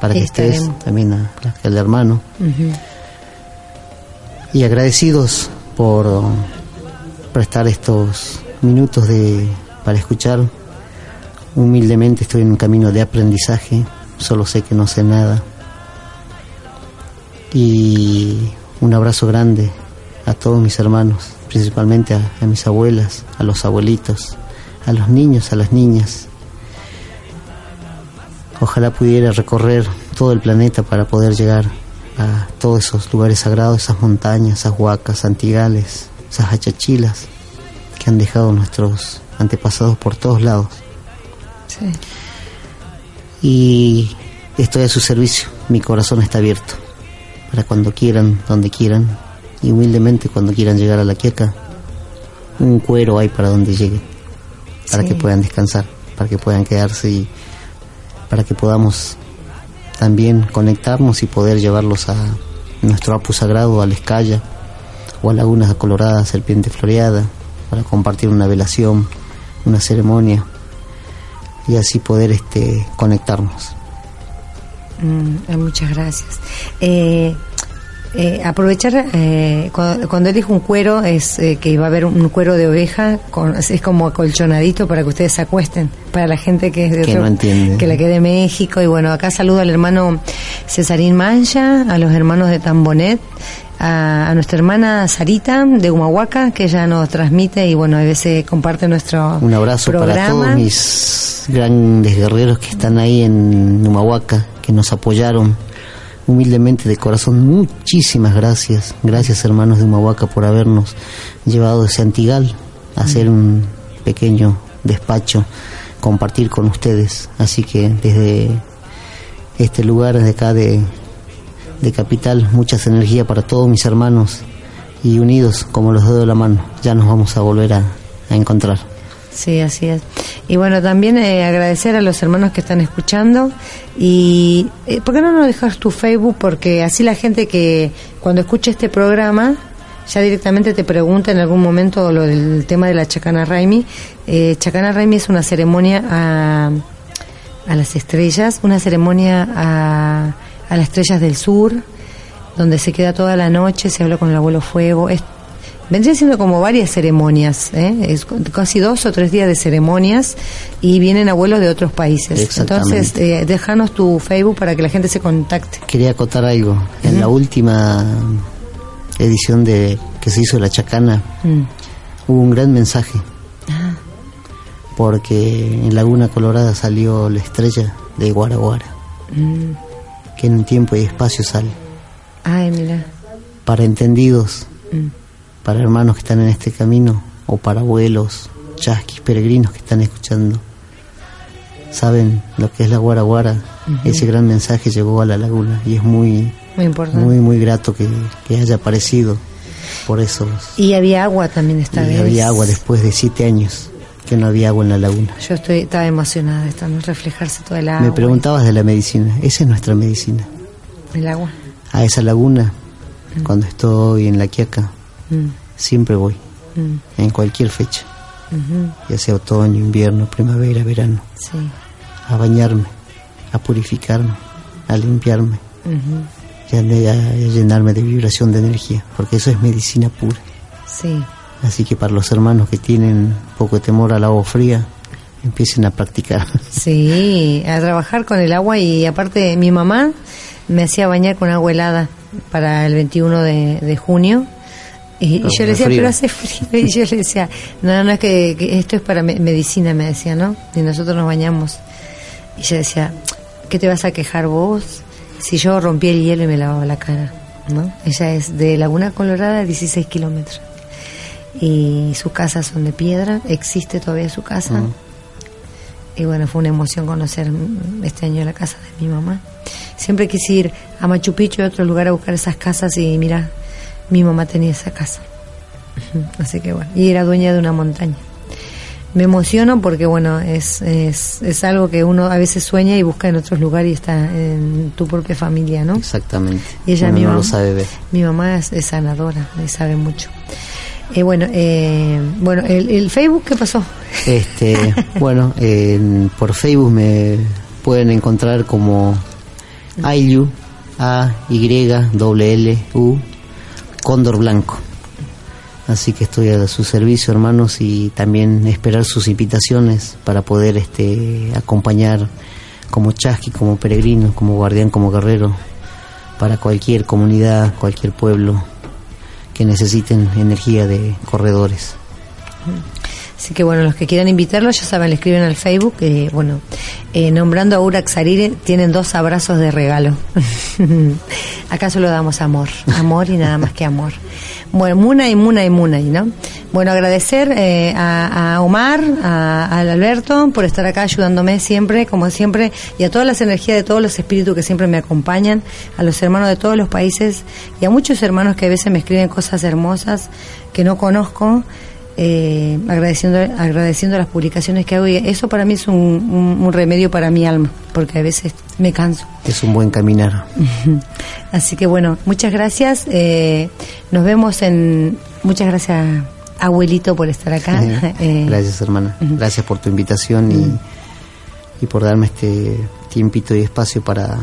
para que estés, también a- al hermano. Y agradecidos por prestar estos minutos de para escuchar. Humildemente estoy en un camino de aprendizaje, solo sé que no sé nada. Y un abrazo grande a todos mis hermanos, principalmente a, mis abuelas, a los abuelitos, a los niños, a las niñas. Ojalá pudiera recorrer todo el planeta para poder llegar a todos esos lugares sagrados, esas montañas, esas huacas, antigales, esas achachilas que han dejado nuestros antepasados por todos lados. Sí. Y estoy a su servicio, mi corazón está abierto para cuando quieran, donde quieran, y humildemente cuando quieran llegar a la Quiaca, un cuero hay para donde lleguen, para Sí. que puedan descansar, para que puedan quedarse y para que podamos también conectarnos y poder llevarlos a nuestro apu sagrado, a la Escaya o a Lagunas Coloradas, Serpiente Floreada, para compartir una velación, una ceremonia y así poder este conectarnos. Mm, eh, muchas gracias. Eh, eh, aprovechar, eh, cuando, cuando él dijo un cuero, es eh, que va a haber un cuero de oveja, con, es como acolchonadito para que ustedes se acuesten, para la gente que es de Que otro- no entiende. que la que de México. Y bueno, acá saludo al hermano Cesarín Mancha, a los hermanos de Tambonet, a, a nuestra hermana Sarita de Humahuaca, que ella nos transmite y bueno, a veces comparte nuestro Un abrazo programa. para todos mis grandes guerreros que están ahí en Humahuaca, que nos apoyaron humildemente de corazón. Muchísimas gracias. Gracias hermanos de Humahuaca por habernos llevado ese Antigal a hacer un pequeño despacho, compartir con ustedes. Así que desde este lugar, de acá de, de Capital, muchas energías para todos mis hermanos y unidos como los dedos de la mano. Ya nos vamos a volver a, a encontrar. Sí, así es. Y bueno, también eh, agradecer a los hermanos que están escuchando. Y, eh, ¿por qué no nos dejas tu Facebook? Porque así la gente que cuando escucha este programa ya directamente te pregunta en algún momento lo del tema de la Chacana Raimi. Eh, Chacana Raimi es una ceremonia a, a las estrellas, una ceremonia a, a las estrellas del sur, donde se queda toda la noche, se habla con el abuelo fuego. Es Vendría siendo como varias ceremonias, ¿eh? es casi dos o tres días de ceremonias y vienen abuelos de otros países. Entonces, eh, déjanos tu Facebook para que la gente se contacte. Quería acotar algo. En la última edición de que se hizo la Chacana Mm. hubo un gran mensaje. Porque en Laguna Colorada salió la estrella de Guaraguara, Mm. Que en un tiempo y espacio sale. Ay, mira. Para entendidos, Mm. para hermanos que están en este camino, o para abuelos, chasquis, peregrinos que están escuchando, saben lo que es la Guaraguara. Ese gran mensaje llegó a la laguna y es muy, Muy importante. muy, muy grato que, que haya aparecido por esos. Y había agua también esta Y vez. había agua después de siete años que no había agua en la laguna. Yo estoy, estaba emocionada de estar, ¿no? reflejarse toda el agua. Me preguntabas de la medicina. Esa es nuestra medicina. El agua. A esa laguna, cuando estoy en la Quiaca, Mm, siempre voy, mm, en cualquier fecha, ya sea otoño, invierno, primavera, verano, Sí. a bañarme, a purificarme, a limpiarme ujú, y a, a- a llenarme de vibración de energía, porque eso es medicina pura. Sí. Así que para los hermanos que tienen poco temor al agua fría, empiecen a practicar. [LAUGHS] Sí, a trabajar con el agua y aparte mi mamá me hacía bañar con agua helada para el 21 de, de junio. Y, yo le decía, frío. pero hace frío. [LAUGHS] Y yo le decía, no, no, es que, que esto es para me- medicina, me decía, ¿no? Y nosotros nos bañamos. Y yo decía, ¿qué te vas a quejar vos si yo rompí el hielo y me lavaba la cara? ¿no? Ella es de Laguna Colorada, 16 kilómetros. Y sus casas son de piedra, existe todavía su casa. Y bueno, fue una emoción conocer este año la casa de mi mamá. Siempre quise ir a Machu Picchu y a otro lugar a buscar esas casas y mira, mi mamá tenía esa casa. [LAUGHS] Así que bueno, y era dueña de una montaña. Me emociono porque bueno, es, es, es algo que uno a veces sueña y busca en otros lugares y está en tu propia familia, ¿no? Exactamente. Y ella Uno mi no mamá, lo sabe ver. Mi mamá es, es sanadora y sabe mucho. Eh, bueno, eh, bueno, el, el Facebook, ¿qué pasó? Este, [LAUGHS] bueno, por Facebook me pueden encontrar como Ayu, A Y W L U Cóndor Blanco. Así que estoy a su servicio, hermanos, y también esperar sus invitaciones para poder este acompañar como chasqui, como peregrino, como guardián, como guerrero para cualquier comunidad, cualquier pueblo que necesiten energía de corredores. Así que bueno, los que quieran invitarlos ya saben, le escriben al Facebook. Eh, bueno, eh, nombrando a Urak Sarire, tienen dos abrazos de regalo. [LAUGHS] Acá solo damos amor, amor y nada más que amor. Bueno, Muna y Muna y Muna, ¿no? Bueno, agradecer eh, a, Omar, a, Alberto por estar acá ayudándome siempre, como siempre, y a todas las energías de todos los espíritus que siempre me acompañan, a los hermanos de todos los países y a muchos hermanos que a veces me escriben cosas hermosas que no conozco eh, agradeciendo, agradeciendo las publicaciones que hago y eso para mí es un, remedio para mi alma, porque a veces me canso. Es un buen caminar. Así que bueno, muchas gracias. Eh, nos vemos en... Muchas gracias, abuelito, por estar acá. [LAUGHS] Eh, gracias, hermana. Gracias por tu invitación y, y por darme este tiempito y espacio para,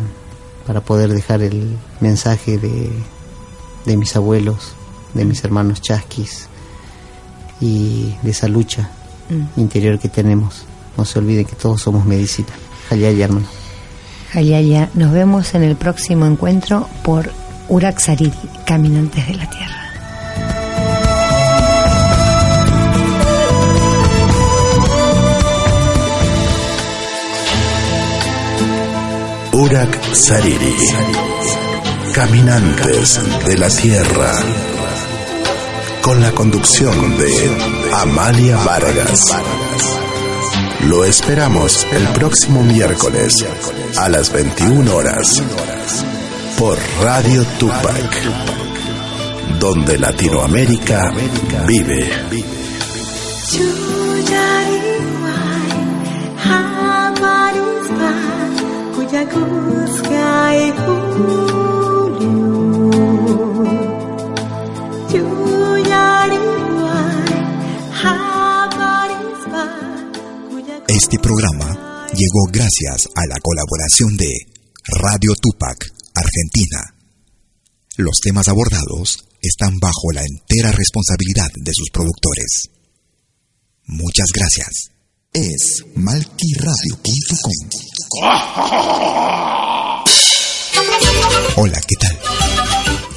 para poder dejar el mensaje de, de mis abuelos, de mis hermanos chasquis y de esa lucha mm. interior que tenemos. No se olviden que todos somos medicina. Hayaya, hermano. Hayaya, nos vemos en el próximo encuentro por Urak Sariri, Caminantes de la Tierra. Urak Sariri, Caminantes de la Tierra con la conducción de Amalia Vargas. Lo esperamos el próximo miércoles a las 21 horas por Radio Tupac, donde Latinoamérica vive. Este programa llegó gracias a la colaboración de Radio Tupac, Argentina. Los temas abordados están bajo la entera responsabilidad de sus productores. Muchas gracias. Es malquiradio.com. Hola, ¿qué tal?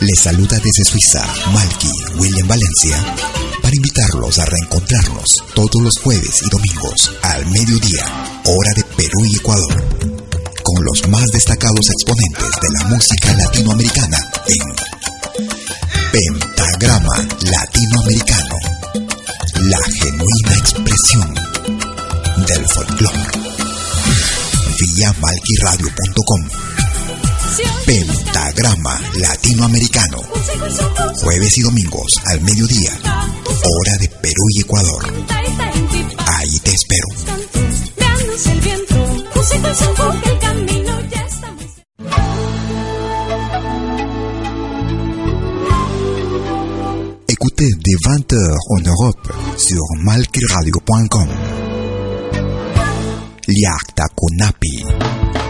Les saluda desde Suiza Malky William Valencia invitarlos a reencontrarnos todos los jueves y domingos al mediodía, hora de Perú y Ecuador, con los más destacados exponentes de la música latinoamericana en Pentagrama Latinoamericano, la genuina expresión del folclore. Vía malquiradio.com Pentagrama Latinoamericano. Jueves y domingos al mediodía. Hora de Perú y Ecuador. Ahí te espero. Écoutez des 20 heures en Europe sur malkiradio.com. Liakta Kunapi.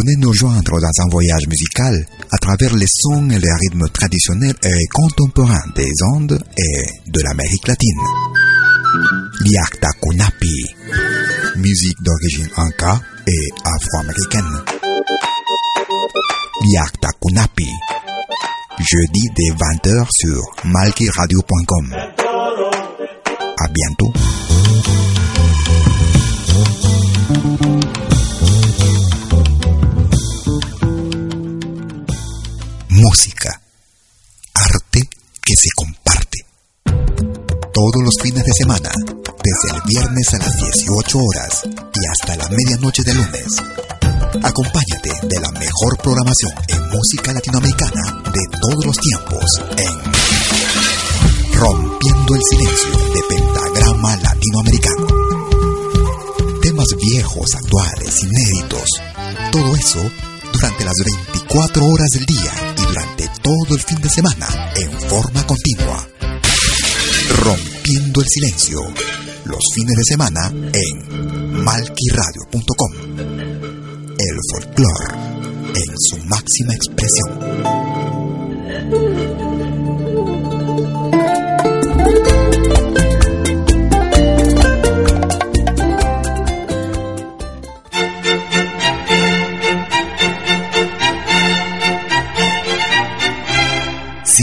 Venez nous joindre dans un voyage musical à travers les sons et les rythmes traditionnels et contemporains des Andes et de l'Amérique latine. Liakta Kunapi, musique d'origine inca et afro-américaine. Liakta Kunapi, jeudi dès 20h sur malkiradio.com. À bientôt. Música, arte que se comparte. Todos los fines de semana, desde el viernes a las 18 horas y hasta la medianoche de lunes. Acompáñate de la mejor programación en música latinoamericana de todos los tiempos en Rompiendo el Silencio de Pentagrama Latinoamericano. Temas viejos, actuales, inéditos. Todo eso durante las 24 horas del día todo el fin de semana en forma continua. Rompiendo el silencio, los fines de semana en malquiradio.com. El folclore en su máxima expresión.